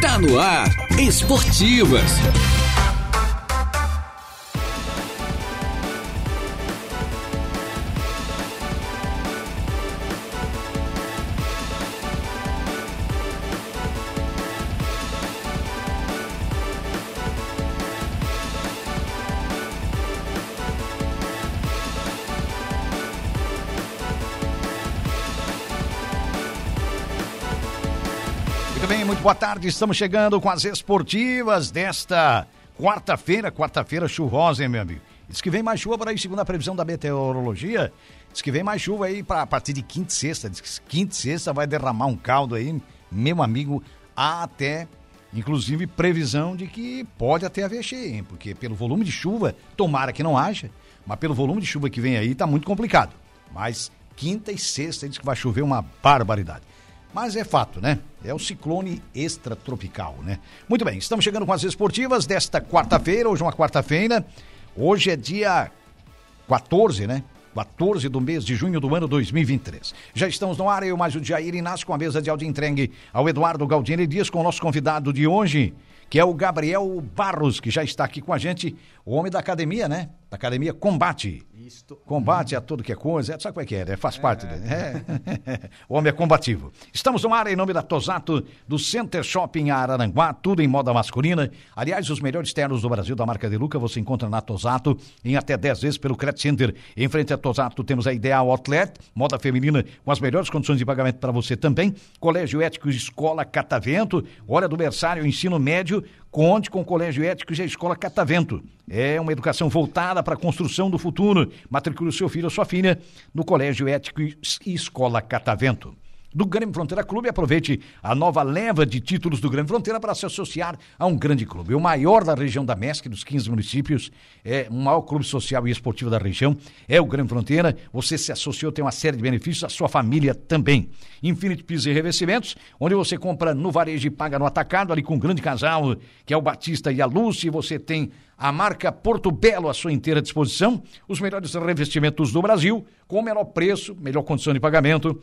Tá no ar, Esportivas. Muito boa tarde. Estamos chegando com as esportivas desta quarta-feira, quarta-feira chuvosa, hein, meu amigo? Diz que vem mais chuva por aí, segundo a previsão da meteorologia. Diz que vem mais chuva aí pra, a partir de quinta e sexta. Diz que quinta e sexta vai derramar um caldo aí, meu amigo, até, inclusive, previsão de que pode até haver cheia, hein? Porque pelo volume de chuva, tomara que não haja, mas pelo volume de chuva que vem aí, tá muito complicado. Mas quinta e sexta diz que vai chover uma barbaridade. Mas é fato, né? É o ciclone extratropical, né? Muito bem, estamos chegando com as esportivas desta quarta-feira, hoje é uma quarta-feira. Hoje é dia 14, né? 14 do mês de junho do ano 2023. Já estamos no ar, eu mais o Jair Inácio com a mesa de áudio entregue ao Eduardo Galdini Dias com o nosso convidado de hoje, que é o Gabriel Barros, que já está aqui com a gente, o homem da academia, né? Da academia Combate. Isto. Combate a tudo que é coisa, é, sabe como é que é, né? Faz parte dele. É. o homem é combativo. Estamos no ar em nome da Tosato, do Center Shopping Araranguá, tudo em moda masculina. Aliás, os melhores ternos do Brasil da marca De Luca você encontra na Tosato em até 10 vezes pelo Credit Center. Em frente à Tosato temos a Ideal Outlet, moda feminina com as melhores condições de pagamento para você também. Colégio Ético Escola Catavento, hora do berçário, ensino médio, Conte com o Colégio Ético e a Escola Catavento. É uma educação voltada para a construção do futuro. Matricule o seu filho ou sua filha no Colégio Ético e Escola Catavento. Do Grêmio Fronteira Clube, aproveite a nova leva de títulos do Grêmio Fronteira para se associar a um grande clube. O maior da região da MESC, dos 15 municípios, é o maior clube social e esportivo da região, é o Grêmio Fronteira. Você se associou, tem uma série de benefícios, a sua família também. Infinity Pisos e Revestimentos, onde você compra no varejo e paga no atacado, ali com um grande casal, que é o Batista e a Lúcia, você tem a marca Porto Belo à sua inteira disposição, os melhores revestimentos do Brasil, com o menor preço, melhor condição de pagamento,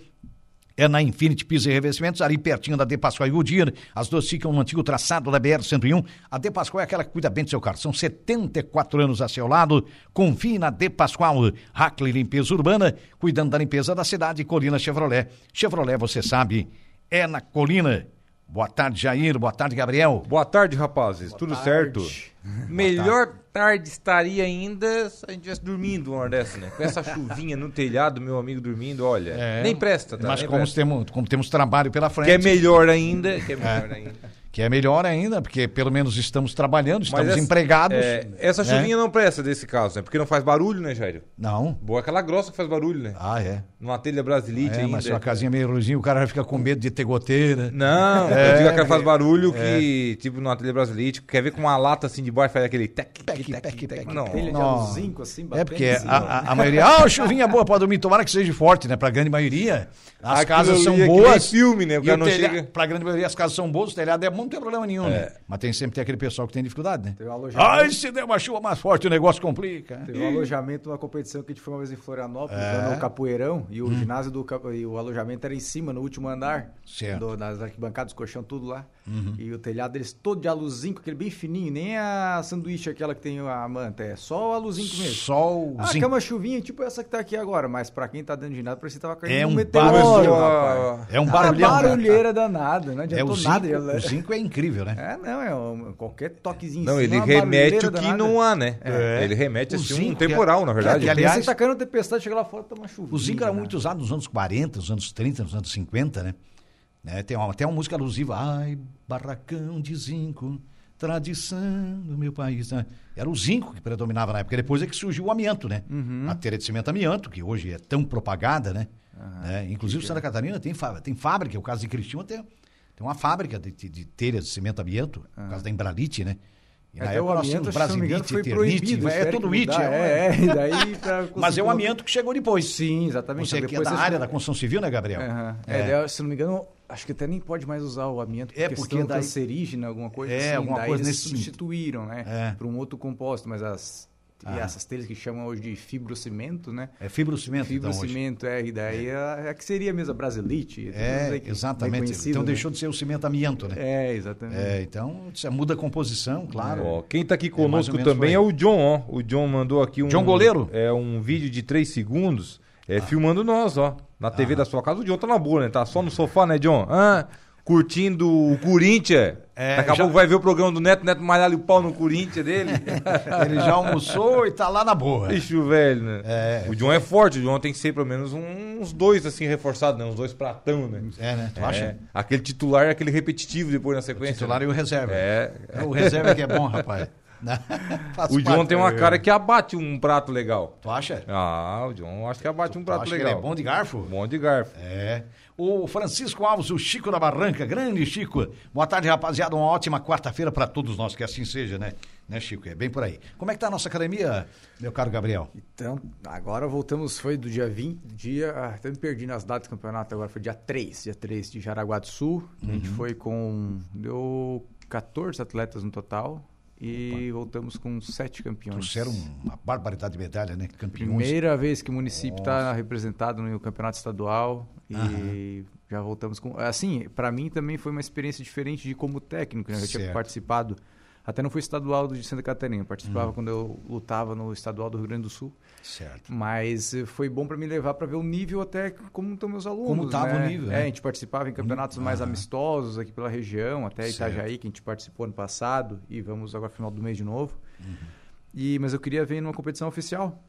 é na Infinity Pisos e Revestimentos, ali pertinho da De Pascoal e Goodyear. As duas ficam no antigo traçado da BR-101. A De Pascoal é aquela que cuida bem do seu carro. São 74 anos a seu lado. Confie na De Pascoal. Hackley Limpeza Urbana, cuidando da limpeza da cidade. Colina Chevrolet. Chevrolet, você sabe, é na Colina. Boa tarde, Jair. Boa tarde, Gabriel. Boa tarde, rapazes. Tudo tarde. certo? Melhor tarde estaria ainda se a gente estivesse dormindo uma hora dessa, né? Com essa chuvinha no telhado, meu amigo dormindo, olha. É. Nem presta, tá? Mas Nem como presta. temos, como temos trabalho pela frente. Que é melhor ainda. Que é melhor ainda. que é melhor ainda, porque pelo menos estamos trabalhando, estamos essa- empregados. é, essa né? chuvinha não presta desse caso, né? Porque não faz barulho, né, Jair? Não. Boa aquela grossa que faz barulho, né? Ah, é. Numa telha brasilite É, ainda. mas uma casinha meio ruizinha, o cara vai ficar com medo de ter goteira. Não, É, eu digo aquela que faz é. barulho que, tipo, numa telha brasilite, quer ver com uma lata assim de baixo, faz aquele tec, tec, tec, tec. pec, Não, Telha de aluzinco, assim, É batendo porque assim, a, a, a maioria, ah, chuvinha boa pra dormir, tomara que seja forte, né? Pra grande maioria, as Aquilo casas são ali é boas. filme, né? O cara o não telha- chega- Pra grande maioria, as casas são boas, o telhado é bom, não tem problema nenhum, né? Mas tem sempre tem aquele pessoal que tem dificuldade, né? Teve um alojamento. Ai, se der uma chuva mais forte, o negócio complica. Teve um alojamento numa competição que a gente foi uma vez em Florianópolis, É. no Capoeirão, e o Hum. ginásio do e o alojamento era em cima, no último andar, Certo. Uhum. do, nas arquibancadas, colchão, tudo lá. E o telhado deles todo de aluzinco, aquele bem fininho, nem a sanduíche aquela que tem a manta, é só o aluzinco mesmo. Sol, Ah, que é uma chuvinha tipo essa que tá aqui agora, mas pra quem tá dentro do ginásio, parecia que tava caindo É um meteoro, barulho. rapaz. É um Ah, barulhão. barulheira danada, não É, adiantou o nada. zinco, o zinco é incrível, né? É, não, é um- qualquer toquezinho Não, ele uma remete o que danada. não há, né? É. Ele remete O assim um zinco, é- temporal, na verdade. que, Pensa aliás- que tá caindo tempestade, chega lá fora, uma chuva. O zinco era muito usado nos anos 40, nos anos 30, nos anos 50, né? Né, Tem uma, até uma música alusiva. Ai, barracão de zinco, tradição do meu país. né? Era o zinco que predominava na época. Depois é que surgiu o amianto, né? Uhum. A telha de cimento amianto, que hoje é tão propagada, né? Né? Inclusive, Santa Catarina tem, fá- tem fábrica. O caso de Cristina tem, tem uma fábrica de, de, de telhas de cimento amianto, por causa da Embralite, né? E na Até o época nós amianto, tínhamos não me engano, foi proibido. é tudo it. é, É, daí pra Mas é o amianto que chegou depois. Sim, exatamente. Você Então, que é da área da construção civil, né, Gabriel? Aham. É. Daí, se não me engano, acho que até nem pode mais usar o amianto por É, questão porque daí- cancerígena, alguma coisa É, assim. alguma daí coisa eles nesse sentido. substituíram, né? É. Para um outro composto, mas as e essas telhas que chamam hoje de fibrocimento, né? É fibrocimento, então, hoje. Fibrocimento, é, e daí é, é que seria mesmo a Brasilite. É, que- exatamente. Então né? deixou de ser o cimento amianto, né? É, exatamente. É, então você muda a composição, claro. Ó, quem tá aqui conosco também é o John, ó. O John mandou aqui um. John Goleiro? É um vídeo de 3 segundos, é, filmando nós, ó. Na TV Ah. da sua casa. O John tá na boa, né? Tá só no sofá, né, John? Ah, curtindo o Corinthians. É, Daqui a já- pouco vai ver o programa do Neto, Neto malhar o pau no Corinthians dele. Ele já almoçou e tá lá na boa. Bicho velho, né? É. O John é forte, o John tem que ser pelo menos uns dois assim reforçados, né? Uns dois pratão, né? É, né? Tu É, acha? Aquele titular e aquele repetitivo depois na O sequência. titular e o reserva. É. É, O reserva que é bom, rapaz. O John tem uma cara que abate um prato legal. Tu acha? Ah, o John acho que abate um Tu prato acha que legal. ele é bom de garfo? Bom de garfo. É. O Francisco Alves, o Chico da Barranca, grande Chico. Boa tarde, rapaziada. Uma ótima quarta-feira para todos nós, que assim seja, né? Né, Chico? É bem por aí. Como é que tá a nossa academia, meu caro Gabriel? Então, agora voltamos, foi do dia 20, dia, ah, até me perdi nas datas do campeonato, agora foi dia 3, dia 3 de Jaraguá do Sul, a gente Uhum. foi com, deu 14 atletas no total e voltamos com 7 campeões. Trouxeram uma barbaridade de medalha, né? Campeões. Primeira vez que o município está representado no campeonato estadual e já voltamos com. Assim, para mim também foi uma experiência diferente de como técnico, né? Eu já tinha Certo. participado. Até não fui estadual de Santa Catarina, eu Uhum. participava quando eu lutava no estadual do Rio Grande do Sul. Certo. Mas eh, foi bom para me levar para ver o nível até como estão meus alunos. Como tava né? o nível, É, né? a gente participava em campeonatos mais amistosos aqui pela região, até Certo. Itajaí, que a gente participou ano passado, e vamos agora no final do mês de novo. Uhum. E, mas eu queria ver numa competição oficial.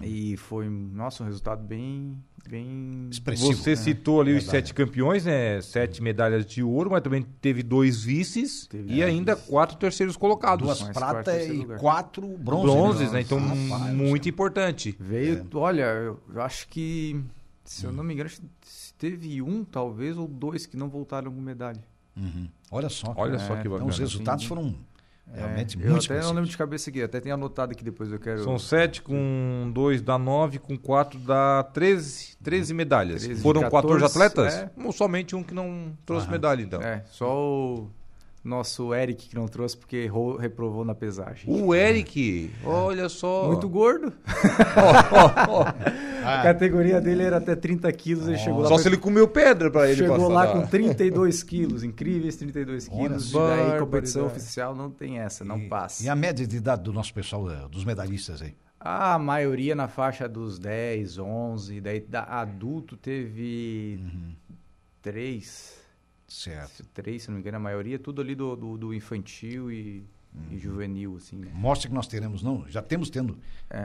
E foi, nossa, um resultado bem, bem Expressivo. Você citou ali os sete campeões, né? Sete medalhas de ouro, mas também teve dois vices Teve e ainda vices. quatro terceiros colocados. Duas prata e lugar. quatro bronze. bronzes, né? né? Então, Rapaz, muito importante. Veio, É. olha, eu, acho que, se Hum. eu não me engano, teve um, talvez, ou dois que não voltaram com medalha. Uhum. Olha só. Olha só que Então bacana. os resultados Sim. foram realmente É, muito eu até não lembro de cabeça aqui, até tenho anotado aqui depois, eu quero... São sete com dois dá nove, com quatro dá 13, 13 medalhas. 13, Foram 14 14, atletas? é. Somente um que não trouxe Aham. medalha, então. É, só o nosso Eric que não trouxe porque errou, reprovou na pesagem. O Eric, olha só. Muito gordo. Ah, A categoria dele era até 30 quilos, ele chegou lá, Só pra- se ele comeu pedra pra ele chegou passar lá da- com 32 quilos, incríveis 32 Olha quilos. E daí competição oficial não tem essa, não e, passa. E a média de idade do nosso pessoal, eh, dos medalhistas aí? A maioria na faixa dos 10, 11, daí da adulto teve Uhum. três, Certo. três, se não me engano, a maioria tudo ali do, do, do infantil e, Uhum. e juvenil, assim, né? Mostra que nós teremos, não, já temos tendo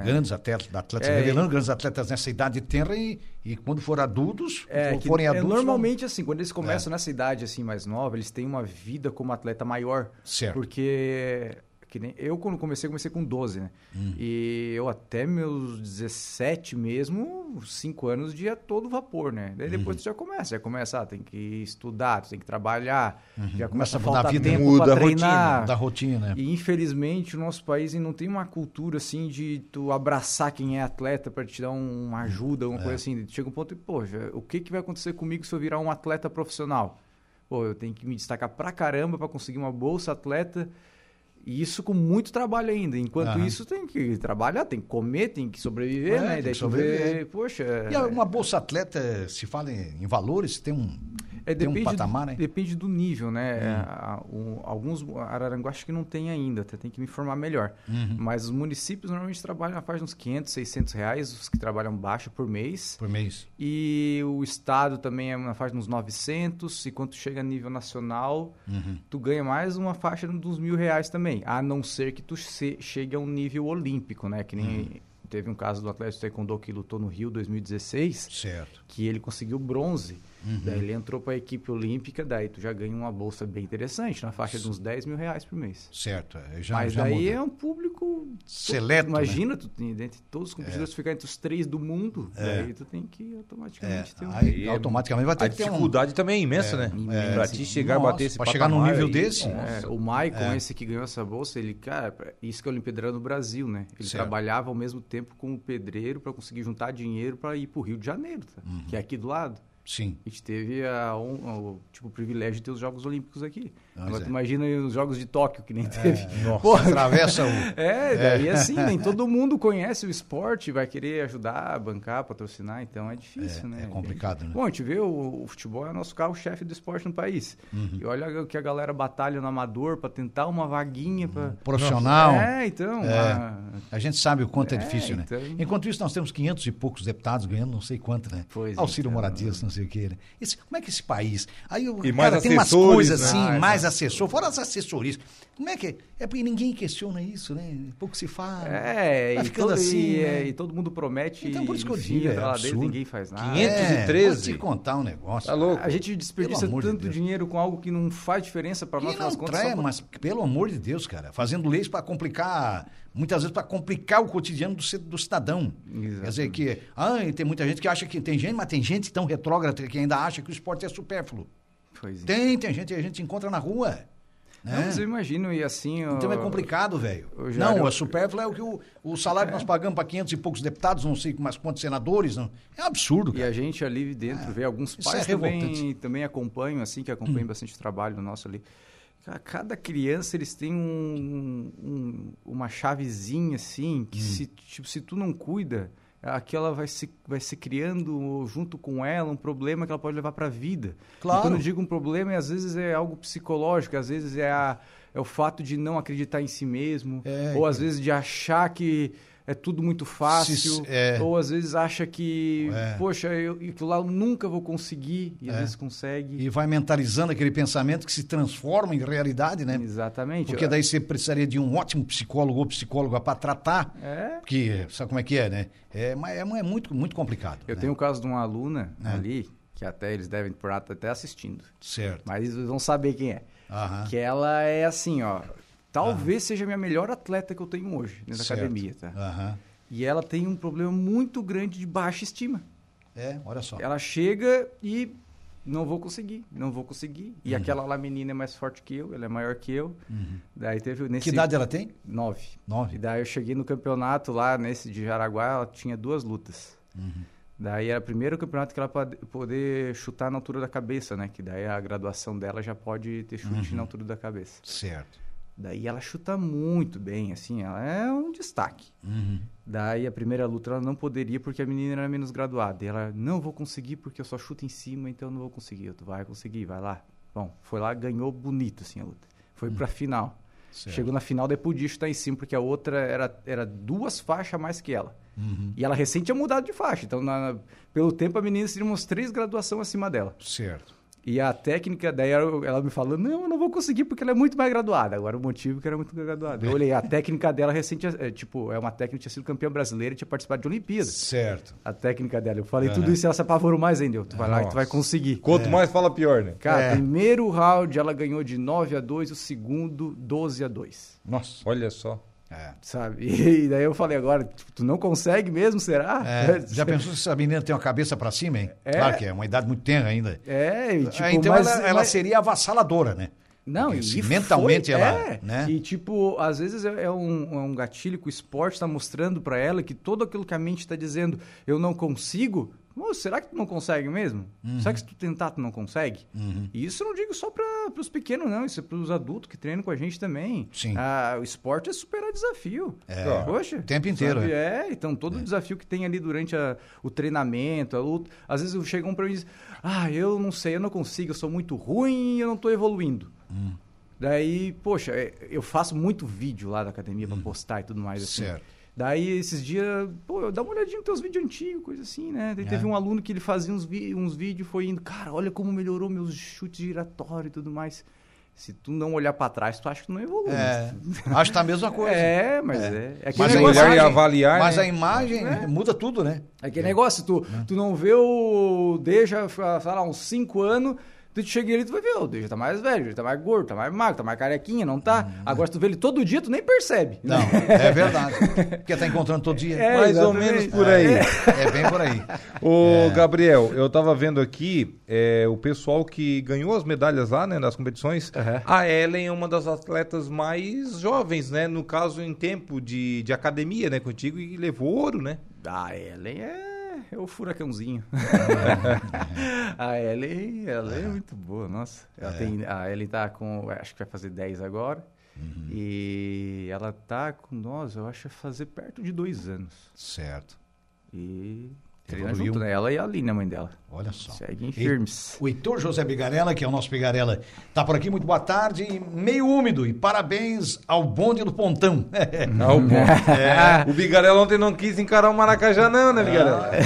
grandes atletas, atletas É, revelando grandes atletas nessa idade tenra e, e quando for adultos, É, quando forem é, adultos... normalmente assim, quando eles começam nessa idade assim mais nova, eles têm uma vida como atleta maior, Certo. porque que nem eu quando comecei, comecei com 12, né? Hum. E eu até meus 17 mesmo, 5 anos de a todo vapor, né? Daí depois Uhum. tu já começa, já começa, ah, tem que estudar, tu tem que trabalhar, já começa a Uhum. mudar a faltar vida, tempo muda pra a rotina, treinar. da rotina. E infelizmente o nosso país não tem uma cultura assim de tu abraçar quem é atleta para te dar um- uma ajuda, uma É. coisa assim. Chega um ponto e, poxa, o que, que vai acontecer comigo se eu virar um atleta profissional? Pô, eu tenho que me destacar pra caramba para conseguir uma bolsa atleta. E isso com muito trabalho ainda. Enquanto Aham. isso, tem que trabalhar, tem que comer, tem que sobreviver, É, né? tem E daí que sobreviver. poxa. E a- uma bolsa atleta, se fala em, em valores, tem um, É, tem um depende, patamar, do, né? depende do nível, né? Hum. A- o- alguns Araranguá acho que não tem ainda, até tem que me informar melhor. Uhum. Mas os municípios normalmente trabalham na faixa de uns 500, 600 reais, os que trabalham baixo por mês. Por mês. E o estado também é na faixa de uns 900. E quando tu chega a nível nacional, Uhum. tu ganha mais uma faixa dos mil reais também. A não ser que tu se- chegue a um nível olímpico, né? Que nem Uhum. teve um caso do atleta de taekwondo que lutou no Rio 2016 Certo. que ele conseguiu bronze. Uhum. Daí ele entrou para a equipe olímpica, daí tu já ganha uma bolsa bem interessante, na faixa de uns 10 mil reais por mês. Certo. é, Já, Mas já daí muda. é um público Seleto, né? Imagina, tu tem, dentre todos os competidores, tu ficar entre os três do mundo, É. daí tu tem que É, automaticamente ter um... aí automaticamente vai ter A ter um... dificuldade também é imensa, né? imensa. Pra ti chegar a Nossa, bater esse pra chegar num nível aí, desse? É, o Maicon, É. esse que ganhou essa bolsa, ele, cara, isso que é Olimpíada no Brasil, né? Ele Certo. trabalhava ao mesmo tempo com o pedreiro para conseguir juntar dinheiro para ir pro Rio de Janeiro, tá? Uhum. que é aqui do lado. Sim. A gente teve a, hon- o, tipo, o privilégio de ter os Jogos Olímpicos aqui. Pois Agora é. imagina os Jogos de Tóquio, que nem teve. Nossa, Pô, atravessa o. É, daí assim, nem todo mundo conhece o esporte, vai querer ajudar, bancar, patrocinar, então é difícil, É, né? é complicado, né? Bom, a gente vê o, o futebol é o nosso carro-chefe do esporte no país. Uhum. E olha o que a galera batalha no amador para tentar uma vaguinha para Profissional. É, então, É. a- A gente sabe o quanto é, É, difícil, né? então- Enquanto isso, nós temos 500 e poucos deputados ganhando não sei quanto, né? Pois Auxílio então. moradias, não sei o quê. Né? Esse- como é que esse país... Aí o E cara mais tem umas coisas né? assim, Ah, mais assessor, fora as assessorias. Como é que... É porque ninguém questiona isso, né? Pouco se fala. É, Vai e, ficando todo, assim, e, né? é, e todo mundo promete Então, por isso que eu digo, é absurdo. ninguém faz nada. 513. É, vou te contar um negócio. Tá louco? A gente desperdiça de tanto Deus. dinheiro com algo que não faz diferença para nós, não contas. trai, pra- mas pelo amor de Deus, cara, fazendo leis para complicar, muitas vezes para complicar o cotidiano do, do cidadão. Exatamente. Quer dizer que, ah, e tem muita gente que acha que tem gente, mas tem gente tão retrógrada que ainda acha que o esporte é supérfluo. Pois é. Tem, tem gente, a gente encontra na rua. Não, Né? mas eu imagino, e assim... Então é complicado, velho. Não, eu- o supérfluo é o que o, o salário que nós pagamos para 500 e poucos deputados, não sei mais quantos senadores, não. é um absurdo, E cara. a gente ali dentro vê alguns pais é. Hum. também, também acompanham, assim, que acompanham bastante o trabalho nosso ali. Ca- Cada criança, eles têm um, um- uma chavezinha, assim, Hum. que se, tipo, se tu não cuida, aquela vai se, vai se criando junto com ela um problema que ela pode levar para a vida. Claro. E quando eu digo um problema, às vezes é algo psicológico, às vezes é, a, é o fato de não acreditar em si mesmo, É, ou às vezes de achar que é tudo muito fácil, é. ou às vezes acha que, É. poxa, eu, aquilo lá eu nunca vou conseguir, e às É. vezes consegue. E vai mentalizando aquele pensamento que se transforma em realidade, né? Exatamente. Porque daí você precisaria de um ótimo psicólogo ou psicóloga para tratar. É. Porque, sabe como é que é, né? É, mas é, é muito, muito complicado. Eu né? tenho o caso de uma aluna É. ali, que até eles devem por até assistindo, Certo. mas eles vão saber quem é. Aham. Que ela é assim, ó. Talvez seja a minha melhor atleta que eu tenho hoje Certo. academia, tá? Aham. E ela tem um problema muito grande de baixa estima. É, olha só. Ela chega e não vou conseguir, não vou conseguir. E aquela lá menina é mais forte que eu, ela é maior que eu. Daí teve nesse Que idade ela tem? nove. E Nove. daí eu cheguei no campeonato lá, nesse de Jaraguá, ela tinha duas lutas. Daí era o primeiro campeonato que ela pode poder chutar na altura da cabeça, né? Que daí a graduação dela já pode ter chute na altura da cabeça. Certo. Daí ela chuta muito bem, assim, ela é um destaque. Uhum. Daí a primeira luta ela não poderia porque a menina era menos graduada. E ela, não vou conseguir porque eu só chuto em cima, então eu não vou conseguir. Tu vai conseguir, vai lá. Bom, foi lá, ganhou bonito, assim, a luta. Foi pra final. Certo. Chegou na final, daí podia chutar em cima, porque a outra era, era duas faixas a mais que ela. Uhum. E ela recém tinha mudado de faixa. Então, na- pelo tempo, a menina seria umas três graduações acima dela. Certo. E a técnica, daí ela ela me falou, não, eu não vou conseguir porque ela é muito mais graduada. Agora o motivo é que era muito graduada. Eu olhei, a técnica dela recente, é, tipo, é uma técnica que tinha sido campeã brasileira e tinha participado de Olimpíadas. Certo. A técnica dela. Eu falei Aham. tudo isso e ela se apavorou mais ainda. Eu, Tu vai lá e tu vai Nossa. conseguir. Quanto mais fala, pior, né? Cara, É. primeiro round ela ganhou de 9 a 2, o segundo 12 a 2. Nossa. Olha só. É. Sabe? E daí eu falei agora, tipo, tu não consegue mesmo, será? É, já pensou se essa menina tem uma cabeça pra cima, hein? É. Claro que é uma idade muito tenra ainda. É, e tipo, Ah, então mas- ela, ela mas- seria avassaladora, né? Não, Porque e se foi- mentalmente ela, é. né? E tipo, às vezes é é um, é um gatilho que o esporte está mostrando para ela que todo aquilo que a mente está dizendo, eu não consigo. Será que tu não consegue mesmo? Uhum. Será que se tu tentar tu não consegue? E isso eu não digo só para os pequenos, não. Isso é para os adultos que treinam com a gente também. Sim. Ah, o esporte é superar desafio. É. Poxa. O tempo inteiro, sabe? é. É, então todo o desafio que tem ali durante a- o treinamento, a luta. Às vezes chegam para mim e dizem, ah, eu não sei, eu não consigo, eu sou muito ruim e eu não estou evoluindo. Hum. Daí, poxa, é, eu faço muito vídeo lá da academia pra postar e tudo mais assim. Hum. Certo. Daí, esses dias, pô, dá uma olhadinha nos teus vídeos antigos, coisa assim, né? Daí É. teve um aluno que ele fazia uns, vi uns vídeos, foi indo, cara, olha como melhorou meus chutes giratórios e tudo mais. Se tu não olhar pra trás, tu acha que tu não evolui. É, acho que tá a mesma coisa. É, mas é. é aquele Mas a olhar e imagem- avaliar, Mas né? a imagem muda tudo, né? É aquele negócio, tu, tu não vê o Deja, sei lá, uns 5 anos, tu chega ali, tu vai ver, o Deja tá mais velho, ele tá mais gordo, tá mais magro, tá mais carequinha, não tá? Agora, se tu vê ele todo dia, tu nem percebe. Não, é verdade. Porque tá encontrando todo dia. É, Mais ou menos por aí. É bem por aí. Ô, Gabriel, eu tava vendo aqui é, o pessoal que ganhou as medalhas lá, né, nas competições. Aham. A Ellen é uma das atletas mais jovens, né? No caso, em tempo de, de academia, né, contigo, e levou ouro, né? A Ellen é. É, é o furacãozinho. a Ellen, ela é muito boa, nossa. Ela tem, a Ellen tá com, acho que vai fazer 10 agora. E ela tá com nós, eu acho, fazer perto de dois anos. Certo. E treina Evoluiu. junto, né? Ela e a Aline, a mãe dela. Olha só. Seguem E- firmes. O Heitor José Bigarella, que é o nosso Bigarella, tá por aqui. Muito boa tarde. Meio úmido. E parabéns ao bonde do Pontão. Ah, o bom. É. O Bigarela ontem não quis encarar o Maracajá, não, né, Bigarela?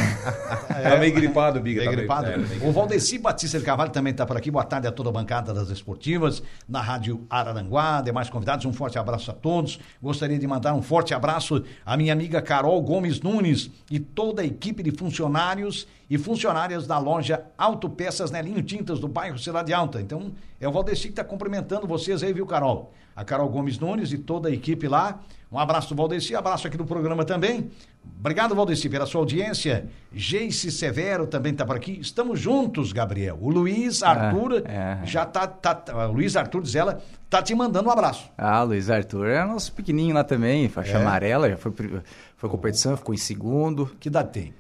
Tá meio gripado o Biga. Tá meio- gripado. é, meio- O Valdeci Batista de Carvalho também está por aqui. Boa tarde a toda a bancada das esportivas, na Rádio Araranguá, demais convidados. Um forte abraço a todos. Gostaria de mandar um forte abraço à minha amiga Carol Gomes Nunes e toda a equipe de funcionários e funcionárias da loja Autopeças Nelinho Tintas, do bairro Cidade Alta. Então, é o Valdeci que está cumprimentando vocês aí, viu, Carol? A Carol Gomes Nunes e toda a equipe lá. Um abraço do Valdeci, abraço aqui do programa também. Obrigado, Valdeci, pela sua audiência. Geice Severo também está por aqui. Estamos juntos, Gabriel. O Luiz Arthur é. já tá, tá, tá- O Luiz Arthur diz ela, tá te mandando um abraço. Ah, Luiz Arthur é nosso pequenininho lá também, faixa É. amarela, já foi, foi competição, ficou em segundo. Que idade tem?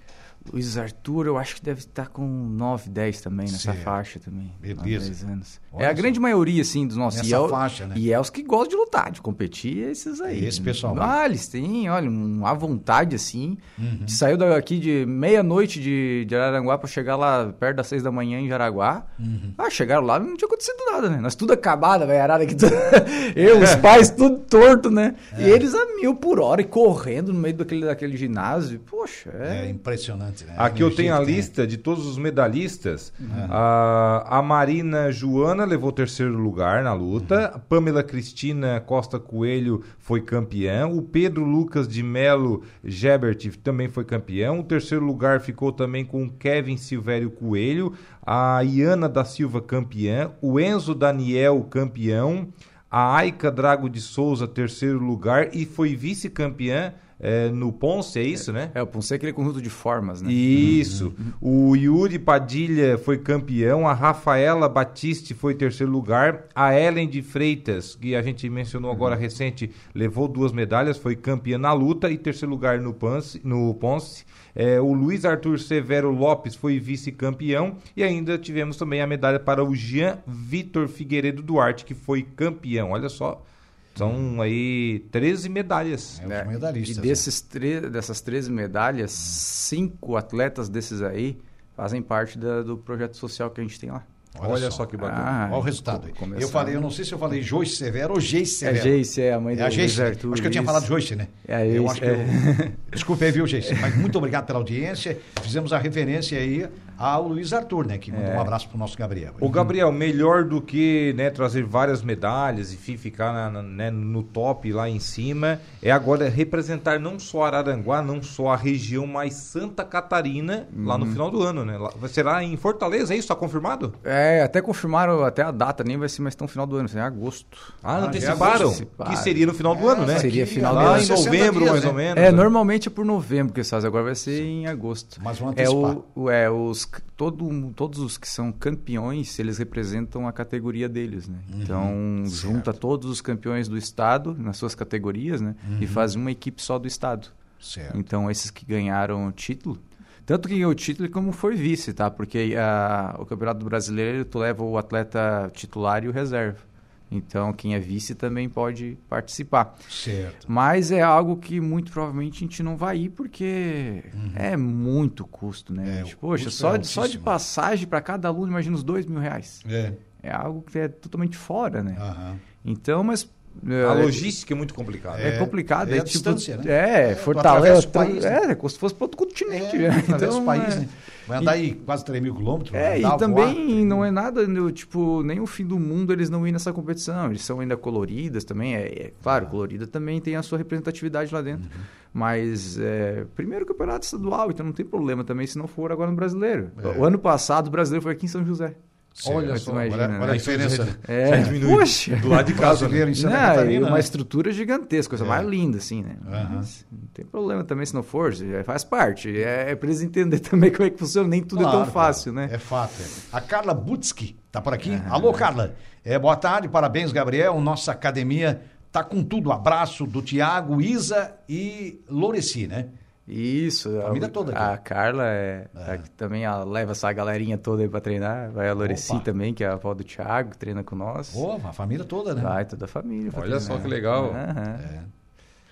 Luiz Arthur, eu acho que deve estar com 9, 10 também, nessa Certo. faixa também. Beleza. 9, 10 anos. Olha é a só. grande maioria, assim, dos nossos. Nessa e é faixa, né? E é os que gostam de lutar, de competir, é esses aí. É esse pessoal aí. Ah, eles têm, olha, uma vontade, assim. Uhum. Saiu daqui de meia-noite de, de Araranguá pra chegar lá perto das 6 da manhã em Jaraguá. Uhum. Ah, chegaram lá não tinha acontecido nada, né? Nós tudo acabado, velho, arada aqui. Tudo... Eu, os pais, tudo torto, né? É. E eles a mil por hora e correndo no meio daquele, daquele ginásio. Poxa, É, é. impressionante, né? Aqui eu tenho a tem. lista de todos os medalhistas. A, a Marina Joana levou terceiro lugar na luta. A Pamela Cristina Costa Coelho foi campeã. O Pedro Lucas de Melo Gebert também foi campeão. O terceiro lugar ficou também com o Kevin Silvério Coelho. A Iana da Silva campeã. O Enzo Daniel campeão. A Aika Drago de Souza, terceiro lugar, e foi vice-campeã eh, no Ponce, é isso, né? É, o Ponce é aquele conjunto de formas, né? Isso. O Yuri Padilha foi campeão, a Rafaela Batiste foi terceiro lugar, a Ellen de Freitas, que a gente mencionou agora recente, levou duas medalhas, foi campeã na luta e terceiro lugar no Ponce. No Ponce. É, o Luiz Arthur Severo Lopes foi vice-campeão e ainda tivemos também a medalha para o Jean Vitor Figueiredo Duarte, que foi campeão. Olha só, são aí 13 medalhas. É, os medalhistas. E desses tre- dessas 13 medalhas, cinco atletas desses aí fazem parte da- do projeto social que a gente tem lá. Olha, só. que bacana. Ah, Olha o resultado. Eu falei, eu não sei se eu falei Joyce Severo ou Geice É Severo. Geice, é a mãe É do a Geice. Arthur. Acho que eu tinha falado Joyce, né? É a eu acho que é. eu... Desculpe aí, viu, Geice? Mas muito obrigado pela audiência. Fizemos a referência aí ao Luiz Arthur, né? Que mandou É. um abraço pro nosso Gabriel. Ô Gabriel, melhor do que né, trazer várias medalhas e fi- ficar na- na- né, no top lá em cima, é agora representar não só Araranguá, não só a região, mas Santa Catarina lá Uhum. no final do ano, né? Lá- será em Fortaleza, é isso? Tá confirmado? É, até confirmaram até a data, nem vai ser mais tão final do ano, vai ser em agosto. Ah, Ah, anteciparam. anteciparam. Que seria no final do ano, né? Seria final Lá do em ano. 60 novembro, dias, mais né? ou menos. É, né? normalmente é por novembro que fazem, agora vai ser em agosto. Mas vão É, antecipar. o, o- é os, todo, todos os que são campeões, eles representam a categoria deles, né? Então, junta todos os campeões do estado, nas suas categorias, né? E faz uma equipe só do estado. Certo. Então, esses que ganharam o título, tanto que ganhou o título como foi vice, tá? Porque a, o Campeonato Brasileiro, tu leva o atleta titular e o reserva. Então, quem é vice também pode participar. Certo. Mas é algo que muito provavelmente a gente não vai ir porque é muito custo, né? Uhum. É, gente? Poxa, custo só, é de, só de passagem para cada aluno, imagina uns dois mil reais. É. É algo que é totalmente fora, né? Aham. Então, mas... A é, logística é muito complicada. é, É, complicado. é É, a tipo, distância, né? É, É, Fortaleza. país, né? É, como se fosse para outro continente. É, né? atravessa o país, é. né? Vai andar aí quase 3 mil quilômetros. É, e também não é nada, no, tipo, nem o fim do mundo eles não ir nessa competição. Eles são ainda coloridas também. É, é claro, colorida também tem a sua representatividade lá dentro. Uhum. Mas, é, primeiro campeonato estadual, então não tem problema também se não for agora no brasileiro. É. O ano passado o brasileiro foi aqui em São José. Olha só, imagina, olha, olha a diferença. né? É, poxa! Do lado de casa, né? Não, Catarina. uma né? estrutura gigantesca, coisa É. mais linda, assim, né? Mas não tem problema também se não for, faz parte. É, é pra eles entenderem também como é que funciona, nem tudo é Claro, tão fácil, claro. né? É fato. é. A Carla Butski tá por aqui. Alô, Carla. É, boa tarde, parabéns, Gabriel. Nossa academia tá com tudo. Abraço do Tiago, Isa e Loreci, né? Isso. A família toda A aqui. Carla é, é também leva essa galerinha toda aí pra treinar. Vai a Loreci Opa. também, que é a avó do Thiago, que treina com nós. Pô, a família toda, né? Vai toda a família. Olha só que legal. Aham. É.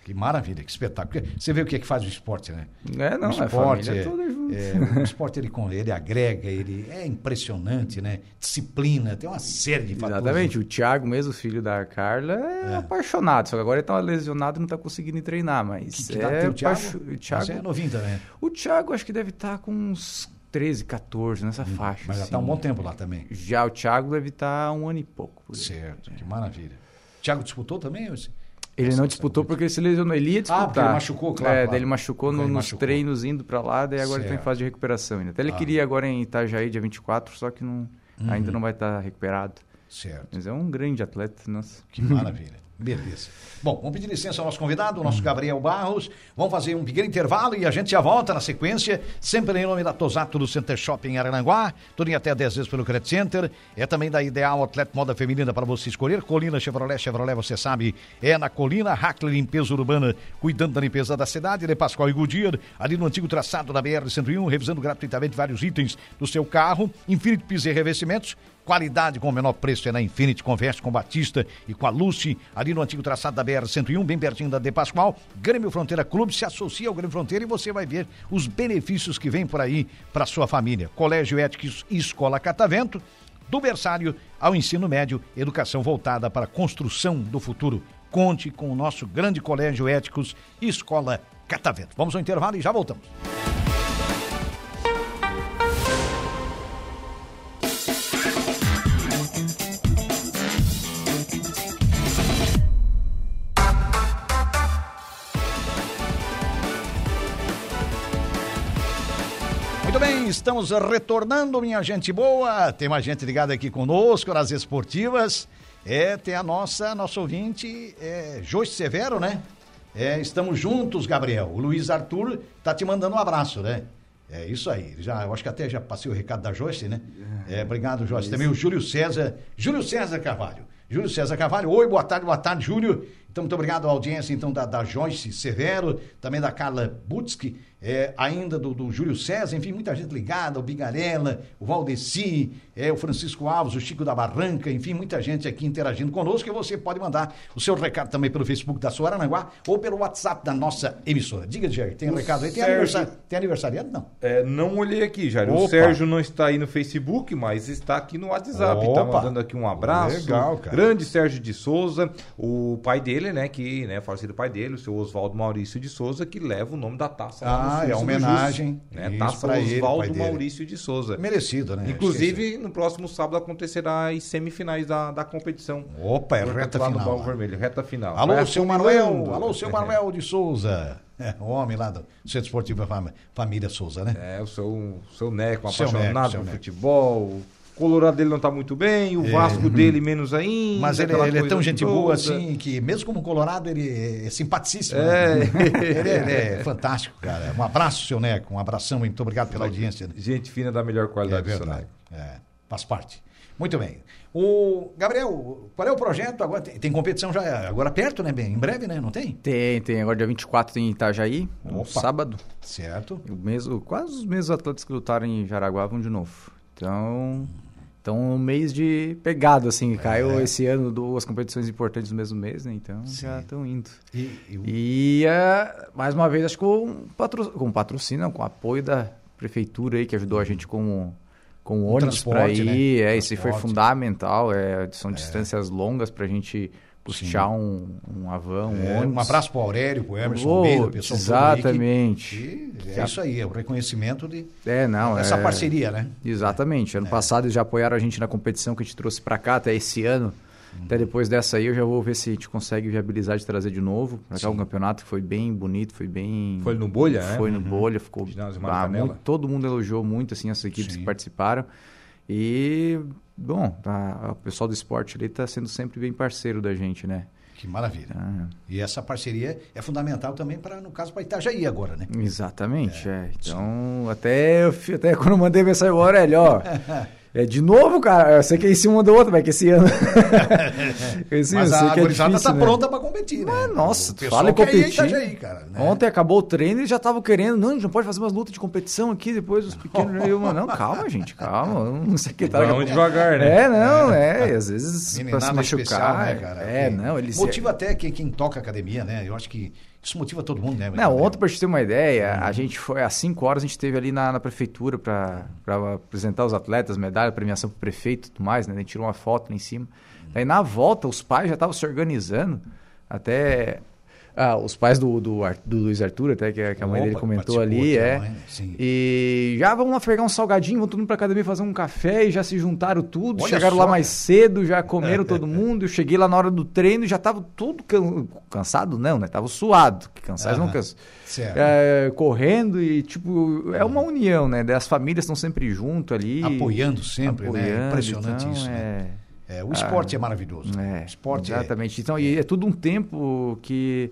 Que maravilha, que espetáculo. Porque Você vê o que, é que faz o esporte, né? É, não, o é esporte, é, junto. é, o esporte ele, ele agrega, ele é impressionante, né? Disciplina, tem uma série de fatores. Exatamente, o Thiago mesmo, filho da Carla, é, É. apaixonado. Só que agora ele tá lesionado e não tá conseguindo treinar, mas Que, que é o Thiago? O Thiago, é novinho também. o Thiago acho que deve estar com uns 13, 14 nessa faixa. Mas já assim. está um bom tempo lá também. Já o Thiago deve estar um ano e pouco. Certo, que maravilha. Thiago disputou também? Esse? Ele não disputou porque ele se lesionou. Ele ia disputar. Ah, porque ele machucou, claro, É, claro. ele machucou no- Ele nos machucou. treinos indo pra lá, daí agora ele tá em Certo. fase de recuperação ainda. Até ele Ah. queria agora em Itajaí, dia 24, só que não, Uhum. ainda não vai estar recuperado. Certo, Mas é um grande atleta, nossa. que maravilha. Beleza. Bom, vamos pedir licença ao nosso convidado, o nosso Gabriel Barros. Vamos fazer um pequeno intervalo e a gente já volta na sequência, sempre em nome da Tosato do Center Shopping Arananguá, tudo em até 10 vezes pelo Credit Center. É também da Ideal Atleta Moda Feminina para você escolher. Colina Chevrolet, Chevrolet, você sabe, é na Colina. Hackler Limpeza Urbana, cuidando da limpeza da cidade. De Pascoal e Goodyear, ali no antigo traçado da BR-101, revisando gratuitamente vários itens do seu carro. Infinity Pisos e Revestimentos, Qualidade com o menor preço é na Infinity. Converse com Batista e com a Lucy, ali no antigo traçado da BR-101, bem pertinho da De Pascoal. Grêmio Fronteira Clube se associa ao Grêmio Fronteira e você vai ver os benefícios que vem por aí para sua família. Colégio Éticos e Escola Catavento, do berçário ao ensino médio, educação voltada para a construção do futuro. Conte com o nosso grande Colégio Éticos e Escola Catavento. Vamos ao intervalo e já voltamos. Estamos retornando, minha gente boa. Tem mais gente ligada aqui conosco nas esportivas. É, tem a nossa, nosso ouvinte, é, Joyce Severo, né? É, estamos juntos, Gabriel. O Luiz Arthur tá te mandando um abraço, né? É isso aí. Já, eu acho que até já passei o recado da Joyce, né? É, obrigado, Joyce. Também o Júlio César. Júlio César Carvalho. Júlio César Carvalho. Oi, boa tarde, boa tarde, Júlio. Então, muito obrigado à audiência, então, da, da Joyce Severo, também da Carla Butski, é, ainda do, do Júlio César, enfim, muita gente ligada, o Bigarella, o Valdeci, é, o Francisco Alves, o Chico da Barranca, enfim, muita gente aqui interagindo conosco, e você pode mandar o seu recado também pelo Facebook da sua Arananguá ou pelo WhatsApp da nossa emissora. Diga, Jair, tem um recado aí? Tem, Sérgio- aniversário, tem aniversariante? Não. É, não olhei aqui, Jair. Opa. O Sérgio não está aí no Facebook, mas está aqui no WhatsApp. Está mandando aqui um abraço. Legal, cara. Grande Sérgio de Souza. O pai dele, né, que, né, falecido pai dele, o seu Oswaldo Maurício de Souza, que leva o nome da taça no Ah, é homenagem. Né? Isso, Taça Oswaldo. Maurício de Souza. Merecido, né? Inclusive, no próximo sábado acontecerá as semifinais da, da competição. Opa, é reta final. Balão Vermelho, reta final. Alô, seu. Manuel. Alô, seu Manuel de Souza. É, o homem lá do Centro Esportivo Fam- Família Souza, né? É, o seu, seu Neco, Seu apaixonado por futebol. O Colorado dele não tá muito bem, o Vasco dele menos ainda. Mas ele, ele é tão gente boa toda. assim que, mesmo como Colorado, ele é simpaticíssimo. É. né? ele, é, ele é fantástico, cara. Um abraço, seu Neco. Um abração, muito obrigado pela audiência. Gente fina da melhor É qualidade. seu verdade. Neco. É, faz parte. Muito bem. O Gabriel, qual é o projeto agora? Tem, tem competição já agora perto, né? Bem, em breve, né? Não tem? Tem, tem. Agora dia 24 tem em Itajaí, no Opa. sábado. Certo. O mesmo, quase os mesmos atletas que lutaram em Jaraguá vão de novo. Então, então um mês de pegado, assim. Caiu É. esse ano duas competições importantes no mesmo mês, né? Então Sim. já estão indo. E, e o- E, eh, mais uma vez, acho que com, patro, com patrocínio, com apoio da prefeitura aí, que ajudou a gente com, com o ônibus para transporte, ir. né? É, isso foi fundamental. É, são distâncias longas para a gente puxar um, um avan, um é, ônibus. um abraço para o Aurélio, para o Emerson Oh, Almeida, o pessoal aí que- Exatamente. que é isso aí, é o reconhecimento de É, não, essa é- parceria, né? Exatamente. Ano passado eles já apoiaram a gente na competição que a gente trouxe para cá até esse ano. Uhum. Até depois dessa aí eu já vou ver se a gente consegue viabilizar de trazer de novo. Pra cá um campeonato que foi bem bonito, foi bem. Foi no Bolha, né? Foi no bolha, ficou. Ah, muito- todo mundo elogiou muito assim as equipes Sim. que participaram. E, bom, tá- o pessoal do esporte ali está sendo sempre bem parceiro da gente, né? Que maravilha. Ah, E essa parceria é fundamental também para, no caso, para Itajaí agora, né? exatamente, é. Então, até, até quando eu mandei mensagem, o Aurélio, ó. É de novo, cara. Eu sei que é em cima do outro, mas que esse ano. esse Mas ano, a é gurizada é tá né? pronta pra competir, né? Mas, nossa, tu fala em competir. Itajaí, cara, né? Ontem acabou o treino e já estavam querendo. Não, não pode fazer umas lutas de competição aqui, depois os pequenos. eu, não, calma, gente, calma. Não sei o que tá. Vamos devagar, né? É, não, é. é às vezes Meninada pra se machucar. Especial, né, cara? É, não, eles. Motiva até quem, quem toca academia, né? Eu acho que isso motiva todo mundo, né? Não, ontem, para te ter uma ideia, hum. a gente foi às 5 horas, a gente esteve ali na, na prefeitura para apresentar os atletas, medalha, premiação para o prefeito e tudo mais, né? A gente tirou uma foto lá em cima. Aí na volta, os pais já estavam se organizando. Até ah, os pais do, do, do Luiz Arthur, até que, que a mãe Opa, dele comentou ali, é. Mãe, e já vamos lá pegar um salgadinho, vão todo mundo pra academia fazer um café e já se juntaram tudo. Olha chegaram só, lá mais cedo, já comeram todo mundo. Eu cheguei lá na hora do treino e já tava tudo can... cansado, não, né? Tava suado, que cansado não cansa. É, correndo e, tipo, é uma união, né? As famílias estão sempre junto ali. Apoiando sempre, né? apoiando, né? Impressionante então, isso. Né? É... Né? O esporte ah, é maravilhoso. É, esporte é exatamente. É... Então, e é tudo um tempo que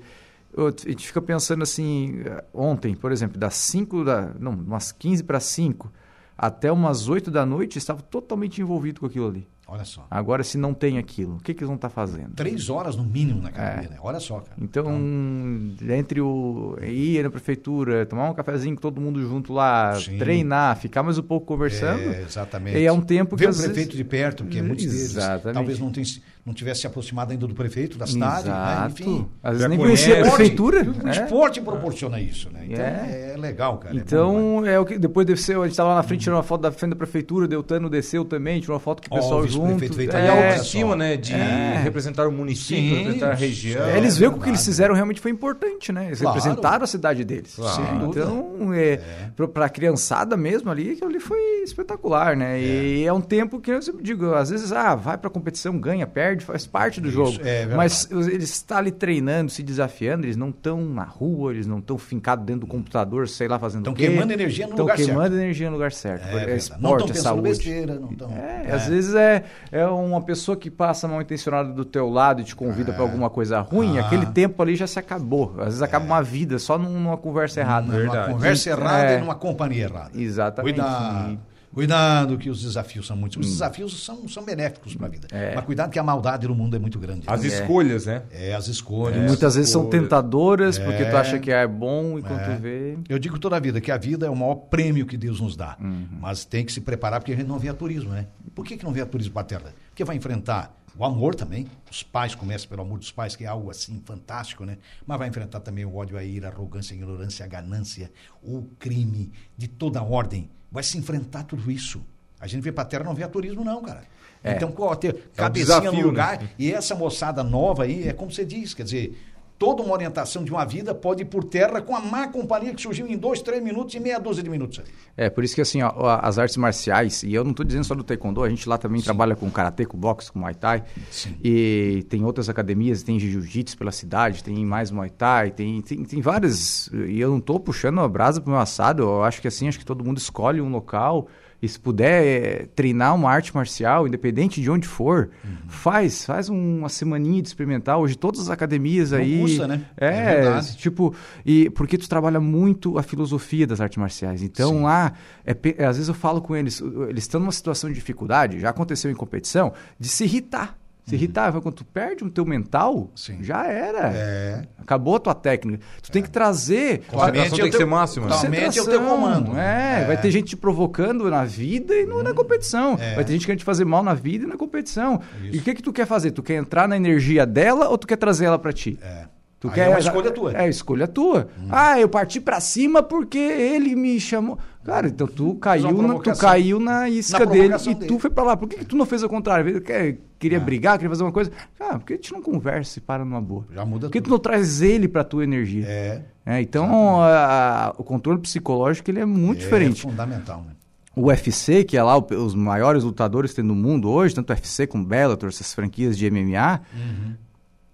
a gente fica pensando assim, ontem, por exemplo, das 5 da, não, umas 15 para 5 até umas 8 da noite, estava totalmente envolvido com aquilo ali. Olha só. Agora, se não tem aquilo, o que, que eles vão estar tá fazendo? Três horas no mínimo na academia, é. né? Olha só, cara. Então, então, entre o ir na prefeitura, tomar um cafezinho com todo mundo junto lá, Sim. treinar, ficar mais um pouco conversando. É, exatamente. E é um tempo que. Ver o prefeito vezes... de perto, porque é muitos deles talvez não, tem, não tivesse se aproximado ainda do prefeito da cidade, né? Enfim. Às vezes nem conhecia a prefeitura. O esporte proporciona isso, né? Então é, é legal, cara. É então, é, é, o que depois desceu, a gente estava lá na frente, tirou uma foto da frente da prefeitura, Deltano desceu também, tirou uma foto com o pessoal oh, junto. Veio é, a autoestima, né? De é. representar o município, Sim, representar a região. É, eles viram que o que eles fizeram realmente foi importante, né? Eles claro. representaram a cidade deles. Claro. Então, é, é. para a criançada mesmo ali, aquilo ali foi espetacular, né? E é um tempo que eu sempre digo, às vezes, ah, vai para competição, ganha, perde, faz parte do jogo. É Mas eles estão ali treinando, se desafiando, eles não estão na rua, eles não estão fincados dentro do computador, sei lá, fazendo o quê. Estão queimando energia no lugar certo. Estão queimando energia no lugar certo. É, é esporte, não estão pensando saúde. besteira, não estão... É, é, às vezes é, é uma pessoa que passa mal intencionada do teu lado e te convida para é. alguma coisa ruim, ah. aquele tempo ali já se acabou. Às vezes acaba uma vida só numa conversa errada. Numa conversa errada e numa companhia errada. Exatamente. Cuidado. Cuidado que os desafios são muitos. Os hum. desafios são, são benéficos para a vida. É. Mas cuidado que a maldade no mundo é muito grande. As né? escolhas, né? É, as escolhas. E muitas vezes são tentadoras, é. porque tu acha que é bom e quando é. tu vê... Eu digo toda a vida que a vida é o maior prêmio que Deus nos dá. Uhum. Mas tem que se preparar porque a gente não vê turismo, né? Por que, que não vê turismo para a terra? Porque vai enfrentar o amor também. Os pais começam pelo amor dos pais, que é algo assim fantástico, né? Mas vai enfrentar também o ódio, a ira, a arrogância, a ignorância, a ganância, o crime de toda ordem. Vai se enfrentar tudo isso. A gente vê para terra não vê a turismo, não, cara. É. Então, ter cabecinha é um desafio, no lugar. Né? E essa moçada nova aí, é como você diz, quer dizer, toda uma orientação de uma vida pode ir por terra com a má companhia que surgiu em dois, três minutos e meia dúzia de minutos. É, por isso que assim, ó, as artes marciais, e eu não estou dizendo só do taekwondo, a gente lá também Sim. trabalha com karatê, com boxe, com muay thai, Sim. e tem outras academias, tem jiu-jitsu pela cidade, tem mais muay thai, tem, tem, tem várias, e eu não estou puxando a brasa pro meu assado, eu acho que assim, acho que todo mundo escolhe um local e se puder é, treinar uma arte marcial, independente de onde for, uhum. faz, faz uma semaninha de experimentar. Hoje todas as academias Não aí, custa, né? É, é tipo, e porque tu trabalha muito a filosofia das artes marciais. Então Sim. lá, é, às vezes eu falo com eles, eles estão numa situação de dificuldade, já aconteceu em competição, de se irritar. Se uhum. irritar, quando tu perde o teu mental, Sim. já era. É. Acabou a tua técnica. Tu é. tem que trazer. Concentração tem que ser máxima. Somente é o teu comando. É, é, vai ter gente te provocando na vida e no, na competição. É. Vai ter gente querendo te fazer mal na vida e na competição. Isso. E o que que tu quer fazer? Tu quer entrar na energia dela ou tu quer trazer ela para ti? É. Tu Aí quer, é uma escolha tua. É, escolha tua. Hum. Ah, eu parti para cima porque ele me chamou. Cara, então tu caiu, na, tu caiu na isca na dele e dele. tu foi para lá. Por que, que, tu não fez o contrário? Queria é. brigar, queria fazer uma coisa. Ah, por que a gente não conversa e para numa boa? Já muda Por que tudo. tu não traz ele para tua energia? É. é então, a, a, o controle psicológico ele é muito é diferente. É fundamental, né? O UFC, que é lá os maiores lutadores que tem no mundo hoje, tanto o UFC como o Bellator, essas franquias de MMA, uhum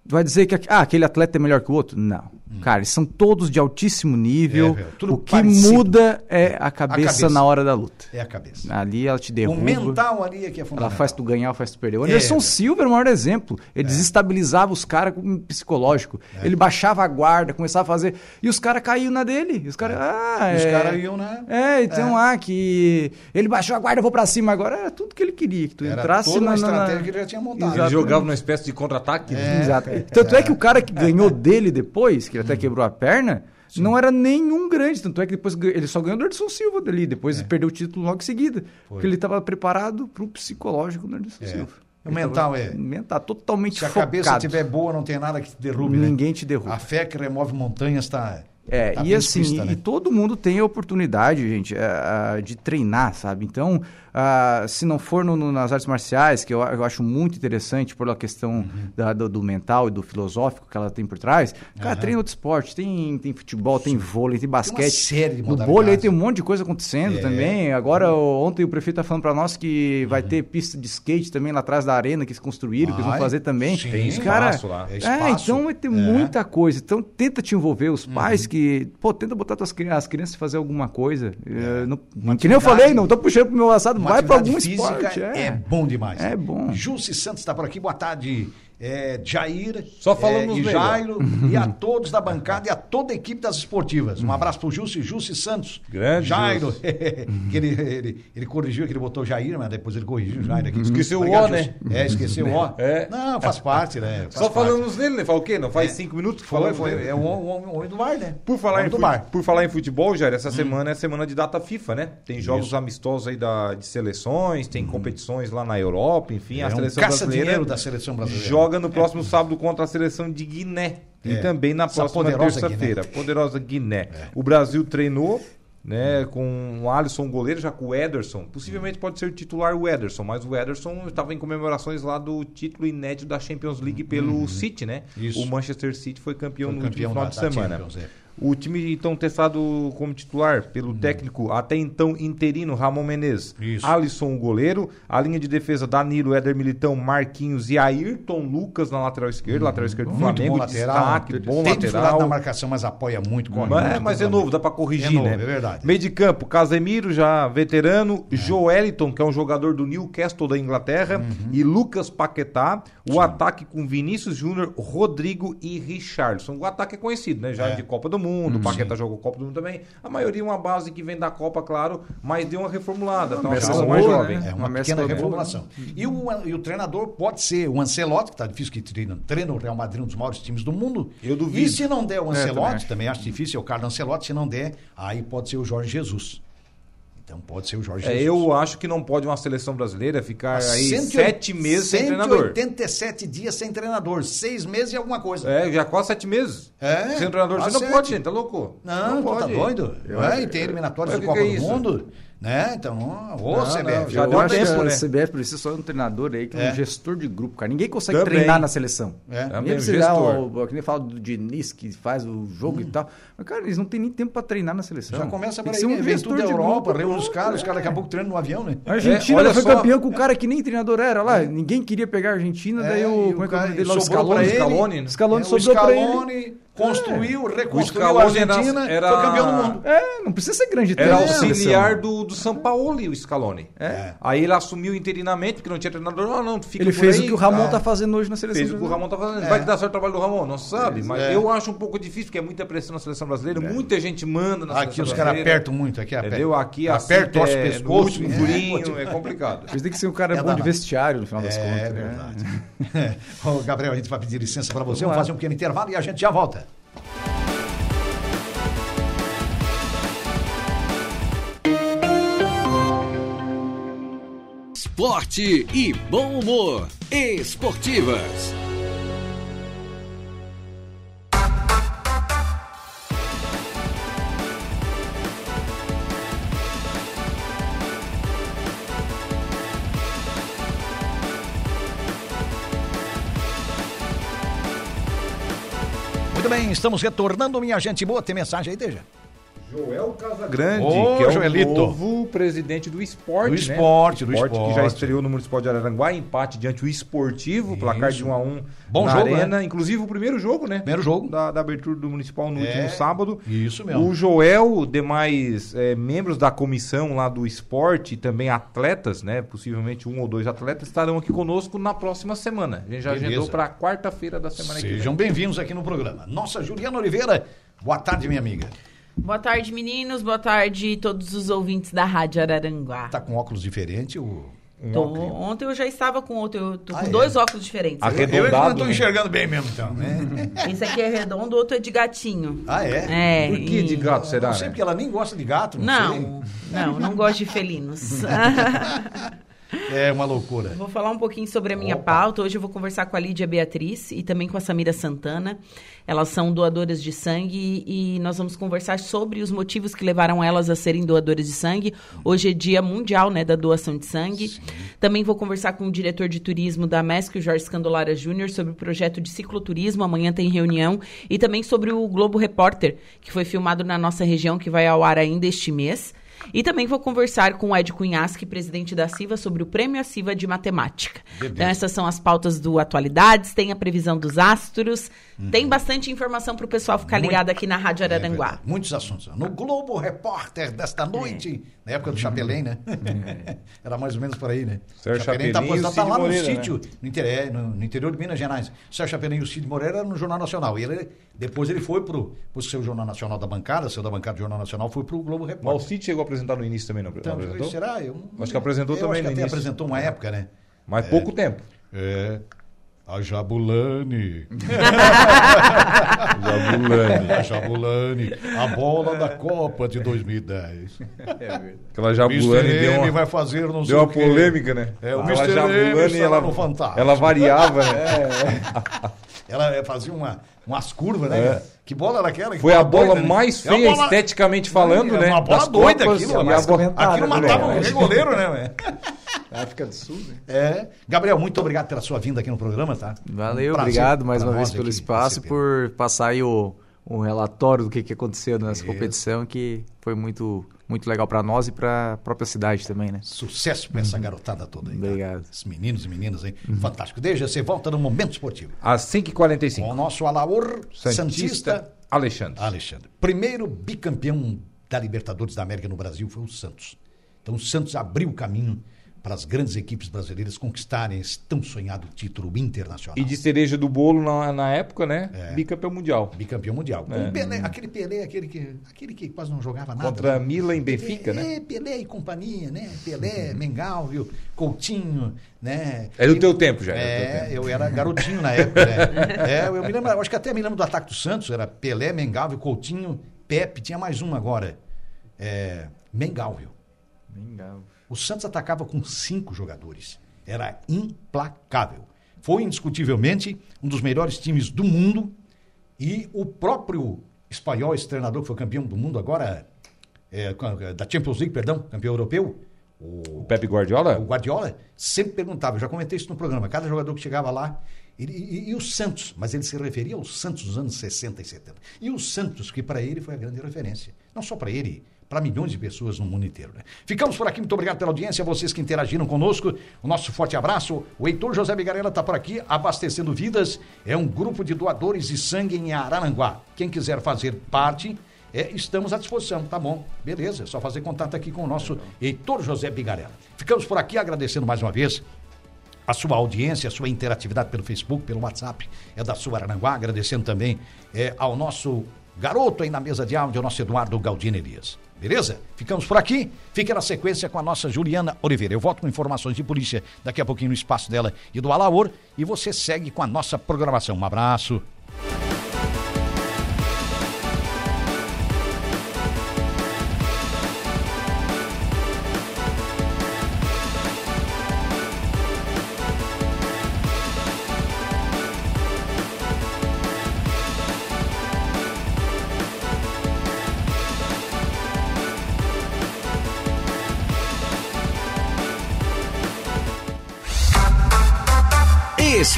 vai dizer que ah, aquele atleta é melhor que o outro? Não. Cara, eles são todos de altíssimo nível. É, o que parecido. muda é a cabeça, cabeça. na hora da luta. É a cabeça. Ali ela te O derruba. mental ali é que é Ela fundamental. faz tu ganhar ou faz tu perder. O É, Anderson velho. Silva era o maior exemplo. Ele desestabilizava os caras com um psicológico. É. Ele baixava a guarda, começava a fazer. E os caras caíam na dele. E os caras. Ah, Os é... caras iam, né? É, então, ah, que. Ele baixou a guarda, eu vou pra cima agora. Era tudo que ele queria. Que tu Era entrasse toda uma na. na- estratégia que ele já tinha montado. Ele Exato. jogava numa espécie de contra-ataque. né? Exato. Tanto é que o cara que ganhou dele depois, que ele. Até quebrou a perna, não era nenhum grande. Tanto é que depois ele só ganhou do Anderson Silva dali. Depois É. perdeu o título logo em seguida. Porque ele estava preparado pro psicológico do Anderson É. Silva. O Ele mental é- Mental, totalmente Se a focado. cabeça estiver boa, não tem nada que te derrube, né? Ninguém te derruba. A fé que remove montanhas está. É, tá e assim, e, né? e todo mundo tem a oportunidade, gente, é, ah, de treinar, sabe? Então, ah, se não for no- no- nas artes marciais, que eu, eu acho muito interessante por a questão Uhum. da- do, do mental e do filosófico que ela tem por trás, cara, treina outro esporte, tem, tem futebol, tem vôlei, tem basquete. série de no vôlei tem um monte de coisa acontecendo É. também. Agora, o- ontem o prefeito tá falando para nós que vai ter pista de skate também lá atrás da arena que eles construíram, que eles vão fazer também. Sim. Tem cara- lá. É É, então vai ter É. muita coisa. Então tenta te envolver os Uhum. pais que, pô, tenta botar tuas, as crianças fazer alguma coisa. É, não, Uma que nem eu falei, não tô puxando pro meu assado, Uma vai atividade algum física esporte. é. bom demais. É bom. Jussi Santos está por aqui, boa tarde. É, Jair, Só falamos é, e. Jairo, e a todos da bancada e a toda a equipe das esportivas. Um abraço pro Jussi, Jussi Santos. Grande Jairo, que ele, ele, ele corrigiu, que ele botou Jair, mas depois ele corrigiu o Jair aqui. Esqueceu o Obrigado, O, né? Jussi. É, esqueceu o O. É. Não, faz parte, né? Faz Só parte. falamos nele, né? Fala o quê? Não faz cinco minutos que Foi, foi. É o homem, o do bar, né? Por falar, em do fute- bar. por falar em futebol, Jair, essa semana é semana de data FIFA, né? Tem jogos amistosos aí da, de seleções, tem competições lá na Europa, enfim, É a um seleção caça-dinheiro brasileira da seleção brasileira. joga no próximo sábado contra a seleção de Guiné. E É. também na próxima terça-feira. Poderosa Guiné. O Brasil treinou. Né, com o Alisson goleiro, já com o Ederson. Possivelmente pode ser titular o Ederson, mas o Ederson estava em comemorações lá do título inédito da Champions League pelo City, né? Uhum. Isso. O Manchester City foi campeão Foi no campeão último final da- de semana. Champions, é. O time, então, testado como titular pelo técnico até então interino Ramon Menezes. Isso. Alisson, o goleiro. A linha de defesa, Danilo, Éder Militão, Marquinhos e Ayrton Lucas na lateral esquerda. Lateral esquerdo do Muito Flamengo, bom lateral. destaque, bom Tem lateral. na marcação, mas apoia muito, corre Mas, muito. mas é novo, dá pra corrigir, É novo, né? é verdade. Meio de campo, Casemiro, já veterano, Joeliton, que é um jogador do Newcastle da Inglaterra, Uhum. e Lucas Paquetá. O ataque com Vinícius Júnior, Rodrigo e Richardson. O ataque é conhecido, né? Já É. de Copa do Mundo, o Paquetá jogou Copa do Mundo também. A maioria é uma base que vem da Copa, claro, mas deu uma reformulada. Tá uma mescla boa, mais né? jovem. É uma Uma pequena reformulação. E o, e o treinador pode ser o Ancelotti, que está difícil que treina, treina o Real Madrid, um dos maiores times do mundo. Eu duvido. E se não der o É, também Ancelotti, acho. também acho difícil, é o Carlos Ancelotti, se não der, aí pode ser o Jorge Jesus. Então pode ser o Jorge É, Jesus. eu acho que não pode uma seleção brasileira ficar aí 108 sete meses sem treinador. 187 dias sem treinador, seis meses e alguma coisa. É, já quase sete meses. É, Sem treinador, você não sete. pode, gente, tá louco? Não, pô, tá doido. É, e tem eliminatórias Mas de o que Copa é do isso? Né? Então, ô, Não, CBF, não, Já Eu deu tempo, né? a CBF precisa só de um treinador aí, que é É. um gestor de grupo, cara. Ninguém consegue Também. treinar na seleção. É. Também, o gestor. o, que nem fala do Diniz, que faz o jogo e tal. Mas, cara, eles não têm nem tempo pra treinar na seleção. Já começa Tem por aí, ser né? Vem tudo da de Europa, grupo, reúne os caras, os é. caras daqui a pouco treinam no avião, né? A Argentina É, foi só. campeão com o cara que nem treinador era lá. Ninguém queria pegar a Argentina, É, daí o. o Como é que é o nome dele lá? O sobrou pra Scaloni. ele. Scaloni, né? Scaloni É, o sobrou pra ele. Scaloni construiu, reconstruiu a Argentina, era- foi campeão do mundo. É, não precisa ser grande Era auxiliar do, do São Paulo, o Scaloni. É. Aí ele assumiu interinamente, porque não tinha treinador. Não, não, tu fica Ele por fez aí, o que o Ramon tá? tá fazendo hoje na seleção. Fez o que o Ramon tá fazendo. Vai que dá certo o trabalho do Ramon, não sabe. Mas É. eu acho um pouco difícil, porque é muita pressão na seleção brasileira. Muita gente manda na Aqui seleção os caras brasileira. apertam muito, aqui apertam. Entendeu? Aqui aperta, torce o é, último É, durinho, é complicado. Mas tem que ser um cara É bom de vestiário, no final das contas. É né? verdade. Gabriel, a gente vai pedir licença para você. Vamos fazer um pequeno intervalo e a gente já volta. Esporte e bom humor. Esportivas. Estamos retornando, minha gente boa. Tem mensagem aí, Deja? Joel Casagrande, Ô, que é o Joelito. novo presidente do esporte, Do né? esporte, do que já esporte. estreou no Municipal de Araranguá, empate diante o Esportivo, placar de Isso. 1 a 1 Bom na jogo, né? Arena, inclusive o primeiro jogo, né? Primeiro jogo. Da, da abertura do Municipal no É, último sábado. Isso mesmo. O Joel, demais eh, membros da comissão lá do esporte também atletas, né? Possivelmente um ou dois atletas estarão aqui conosco na próxima semana. A gente já Beleza. agendou para quarta-feira da semana que vem. Sejam bem-vindos aqui no programa. Nossa Juliana Oliveira, boa tarde, minha amiga. Boa tarde, meninos. Boa tarde, todos os ouvintes da Rádio Araranguá. Tá com óculos diferente? O... Tô- ontem eu já estava com outro, eu tô Ah, com é? dois óculos diferentes. A Eu, eu Arredondado, não tô né? enxergando bem mesmo, então. né? Esse aqui é redondo, o outro é de gatinho. Ah, é? É. Por que de e- gato será? Não sei né? porque ela nem gosta de gato, não, sei. Não, não, não gosto de felinos. É uma loucura. Vou falar um pouquinho sobre a minha Opa. pauta. Hoje eu vou conversar com a Lídia Beatriz e também com a Samira Santana. Elas são doadoras de sangue e nós vamos conversar sobre os motivos que levaram elas a serem doadoras de sangue. Hoje é dia mundial né, da doação de sangue. Também vou conversar com o diretor de turismo da MESC, o Jorge Scandolara Júnior, sobre o projeto de cicloturismo. Amanhã tem reunião. E também sobre o Globo Repórter, que foi filmado na nossa região, que vai ao ar ainda este mês. E também vou conversar com o Ed Cunhasque, presidente da CIVA, sobre o Prêmio CIVA de Matemática. Beleza. Então, essas são as pautas do Atualidades, tem a previsão dos astros, tem bastante informação para o pessoal ficar Muito- ligado aqui na Rádio É Araranguá. verdade. Muitos assuntos. No Globo Repórter desta noite, na época do Chapelém, né? Era mais ou menos por aí, né? Sérgio Chapelém tá, Chapelin e o aposentado, tá Cid lá no Moreira, né? sítio, no, inter- é, no- no interior de Minas Gerais. O Sérgio Chapelin e o Cid Moreira no Jornal Nacional. E ele, depois ele foi pro, pro seu Jornal Nacional da bancada, seu da bancada do Jornal Nacional, foi pro Globo Mas o Repórter. Cid chegou a apresentar no início também, não, não Então, apresentou? será? Eu, Acho que apresentou eu também Acho que no até início. apresentou uma época, né? Mas pouco tempo. É. A Jabulani. Jabulani. A Jabulani. A bola da Copa de 2010. Aquela Jabulani Mr. deu uma, vai fazer não sei deu uma polêmica, né? É, o Mr. Jabulani, ela, ela variava, né? Ela eh, fazia uma, umas curvas, né? É. Que bola era aquela? Que Foi a bola doida, né? mais É uma feia bola- esteticamente falando, É né? Uma bola Das doida Copas, aquilo. e a mas Aquilo matava né? um goleiro, né? África do Sul, né? É. Gabriel, muito obrigado pela sua vinda aqui no programa, tá? Valeu, Um obrigado mais uma vez pelo espaço receber. por passar aí o, o relatório do que, que aconteceu nessa Isso. competição, que foi muito, muito legal para nós e para a própria cidade também, né? Sucesso pra essa garotada toda aí. tá? Obrigado. Esses meninos e meninas aí. Fantástico. Desde você volta no Momento Esportivo. Às 5h45. Com o nosso Alaor Santista, Santista Alexandre. Alexandre. Primeiro bicampeão da Libertadores da América no Brasil foi o Santos. Então o Santos abriu o caminho para as grandes equipes brasileiras conquistarem esse tão sonhado título internacional. E de cereja do bolo na, na época, né? É. Bicampeão mundial. Bicampeão mundial. É. o Pelé, aquele Pelé, aquele que, aquele que quase não jogava nada. Contra né? Milan e Benfica, né? É, Pelé e companhia, né? Pelé, Mengal, viu? Coutinho, né? É do E- teu tempo já, é tempo. eu era garotinho na época, né? É, eu me lembro, eu acho que até me lembro do ataque do Santos, era Pelé, Mengal? Coutinho, Pepe, tinha mais um agora. É, Mengal, viu? O Santos atacava com cinco jogadores. Era implacável. Foi indiscutivelmente um dos melhores times do mundo e o próprio espanhol, esse treinador que foi campeão do mundo agora, é, da Champions League, perdão, campeão europeu, o O Pepe Guardiola? o Guardiola sempre perguntava, eu já comentei isso no programa, cada jogador que chegava lá, ele- e, e o Santos, mas ele se referia ao Santos dos anos 60 e 70. E o Santos, que para ele foi a grande referência. Não só para ele, para milhões de pessoas no mundo inteiro. Né? Ficamos por aqui, muito obrigado pela audiência, vocês que interagiram conosco. O nosso forte abraço. O Heitor José Bigarella está por aqui, abastecendo vidas. É um grupo de doadores de sangue em Araranguá. Quem quiser fazer parte, é, estamos à disposição, tá bom? Beleza, é só fazer contato aqui com o nosso Heitor José Bigarella. Ficamos por aqui agradecendo mais uma vez a sua audiência, a sua interatividade pelo Facebook, pelo WhatsApp, é da sua Aranguá, agradecendo também é, ao nosso garoto aí na mesa de áudio, o nosso Eduardo Galdino Elias. Beleza? Ficamos por aqui. Fica na sequência com a nossa Juliana Oliveira. Eu volto com informações de polícia daqui a pouquinho no espaço dela e do Alaor. E você segue com a nossa programação. Um abraço.